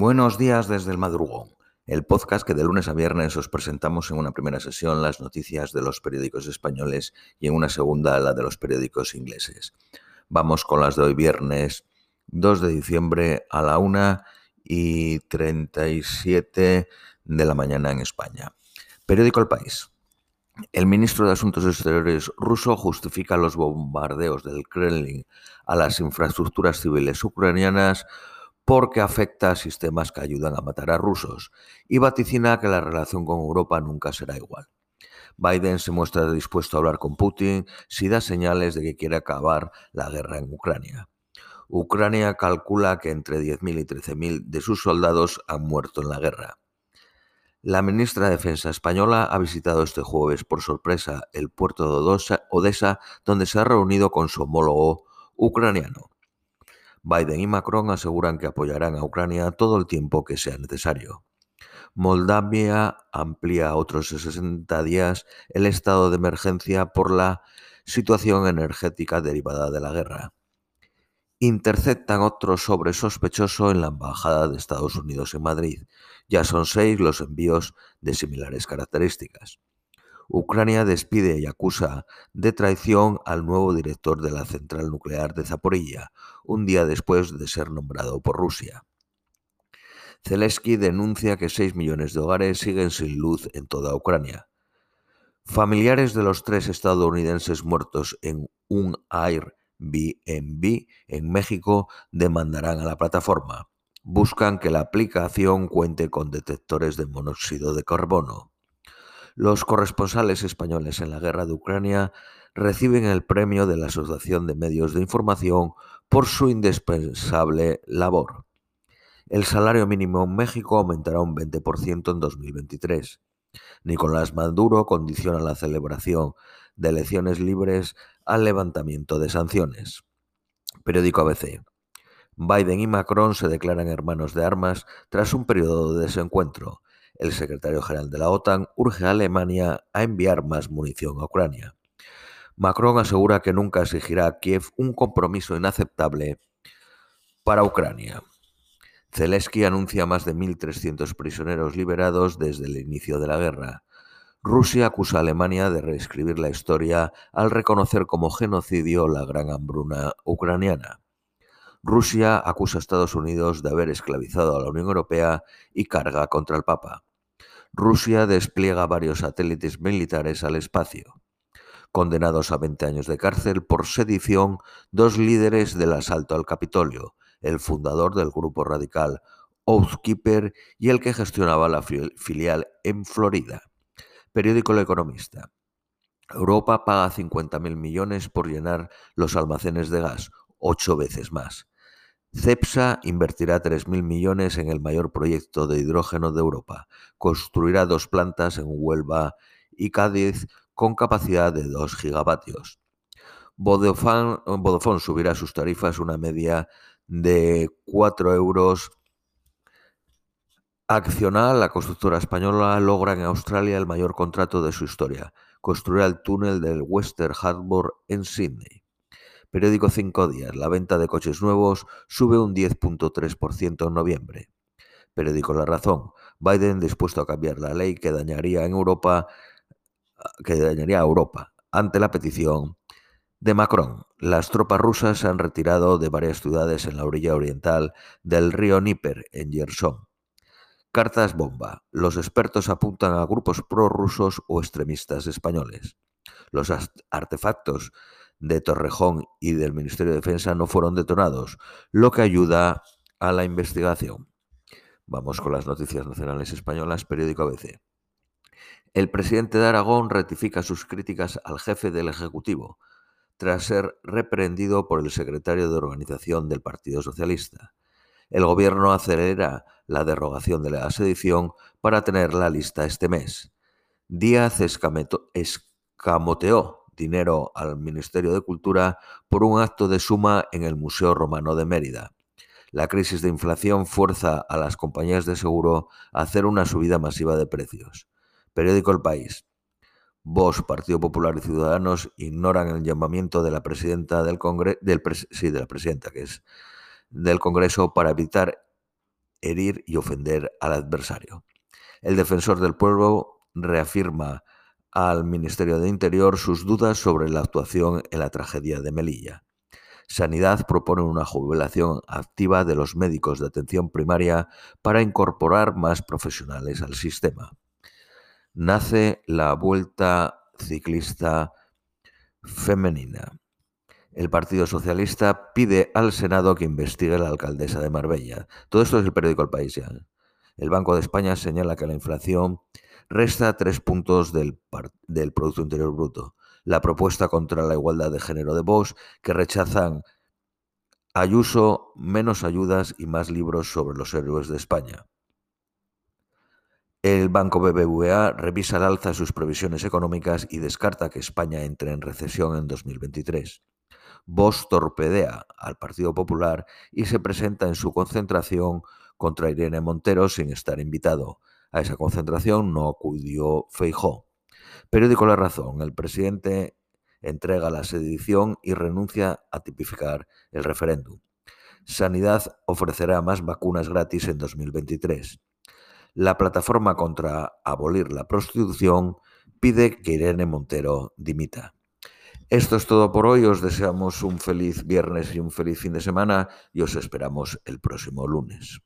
Buenos días desde el madrugón, el podcast que de lunes a viernes os presentamos en una primera sesión las noticias de los periódicos españoles y en una segunda la de los periódicos ingleses. Vamos con las de hoy viernes 2 de diciembre a la 1 y 37 de la mañana en España. Periódico El País. El ministro de Asuntos Exteriores ruso justifica los bombardeos del Kremlin a las infraestructuras civiles ucranianas porque afecta a sistemas que ayudan a matar a rusos y vaticina que la relación con Europa nunca será igual. Biden se muestra dispuesto a hablar con Putin si da señales de que quiere acabar la guerra en Ucrania. Ucrania calcula que entre 10.000 y 13.000 de sus soldados han muerto en la guerra. La ministra de Defensa española ha visitado este jueves por sorpresa el puerto de Odessa, donde se ha reunido con su homólogo ucraniano. Biden y Macron aseguran que apoyarán a Ucrania todo el tiempo que sea necesario. Moldavia amplía otros 60 días el estado de emergencia por la situación energética derivada de la guerra. Interceptan otro sobre sospechoso en la Embajada de Estados Unidos en Madrid. Ya son seis los envíos de similares características. Ucrania despide y acusa de traición al nuevo director de la central nuclear de Zaporilla, un día después de ser nombrado por Rusia. Zelensky denuncia que 6 millones de hogares siguen sin luz en toda Ucrania. Familiares de los tres estadounidenses muertos en un Airbnb en México demandarán a la plataforma. Buscan que la aplicación cuente con detectores de monóxido de carbono. Los corresponsales españoles en la guerra de Ucrania reciben el premio de la Asociación de Medios de Información por su indispensable labor. El salario mínimo en México aumentará un 20% en 2023. Nicolás Maduro condiciona la celebración de elecciones libres al levantamiento de sanciones. Periódico ABC. Biden y Macron se declaran hermanos de armas tras un periodo de desencuentro. El secretario general de la OTAN urge a Alemania a enviar más munición a Ucrania. Macron asegura que nunca exigirá a Kiev un compromiso inaceptable para Ucrania. Zelensky anuncia más de 1.300 prisioneros liberados desde el inicio de la guerra. Rusia acusa a Alemania de reescribir la historia al reconocer como genocidio la gran hambruna ucraniana. Rusia acusa a Estados Unidos de haber esclavizado a la Unión Europea y carga contra el Papa. Rusia despliega varios satélites militares al espacio. Condenados a 20 años de cárcel por sedición, dos líderes del asalto al Capitolio, el fundador del grupo radical Oathkeeper y el que gestionaba la filial en Florida. Periódico El Economista. Europa paga 50.000 millones por llenar los almacenes de gas, ocho veces más. CEPSA invertirá 3.000 millones en el mayor proyecto de hidrógeno de Europa. Construirá dos plantas en Huelva y Cádiz con capacidad de 2 gigavatios. Vodafone, subirá sus tarifas una media de 4 euros. Accional, la constructora española, logra en Australia el mayor contrato de su historia. Construirá el túnel del Western Harbour en Sydney. Periódico Cinco Días. La venta de coches nuevos sube un 10.3% en noviembre. Periódico La Razón. Biden dispuesto a cambiar la ley que dañaría en Europa que dañaría a Europa ante la petición de Macron. Las tropas rusas se han retirado de varias ciudades en la orilla oriental del río Níper, en Gerson. Cartas bomba. Los expertos apuntan a grupos prorrusos o extremistas españoles. Los artefactos de Torrejón y del Ministerio de Defensa no fueron detonados, lo que ayuda a la investigación. Vamos con las noticias nacionales españolas, periódico ABC. El presidente de Aragón rectifica sus críticas al jefe del Ejecutivo, tras ser reprendido por el secretario de organización del Partido Socialista. El gobierno acelera la derogación de la sedición para tener la lista este mes. Díaz escamoteó dinero al Ministerio de Cultura por un acto de suma en el Museo Romano de Mérida. La crisis de inflación fuerza a las compañías de seguro a hacer una subida masiva de precios. Periódico El País. Vox, Partido Popular y Ciudadanos ignoran el llamamiento de la presidenta del Congreso, del de la presidenta que es del Congreso para evitar herir y ofender al adversario. El defensor del pueblo reafirma al Ministerio de Interior sus dudas sobre la actuación en la tragedia de Melilla. Sanidad propone una jubilación activa de los médicos de atención primaria para incorporar más profesionales al sistema. Nace la Vuelta Ciclista Femenina. El Partido Socialista pide al Senado que investigue a la alcaldesa de Marbella. Todo esto es el periódico El País El Banco de España señala que la inflación resta tres puntos del, del Producto Interior Bruto la propuesta contra la igualdad de género de Vox, que rechazan Ayuso menos ayudas y más libros sobre los héroes de España. El Banco BBVA revisa al alza sus previsiones económicas y descarta que España entre en recesión en 2023. Vox torpedea al Partido Popular y se presenta en su concentración contra Irene Montero sin estar invitado. A esa concentración no acudió Feijó. Periódico La Razón. El presidente entrega la sedición y renuncia a tipificar el referéndum. Sanidad ofrecerá más vacunas gratis en 2023. La plataforma contra abolir la prostitución pide que Irene Montero dimita. Esto es todo por hoy. Os deseamos un feliz viernes y un feliz fin de semana y os esperamos el próximo lunes.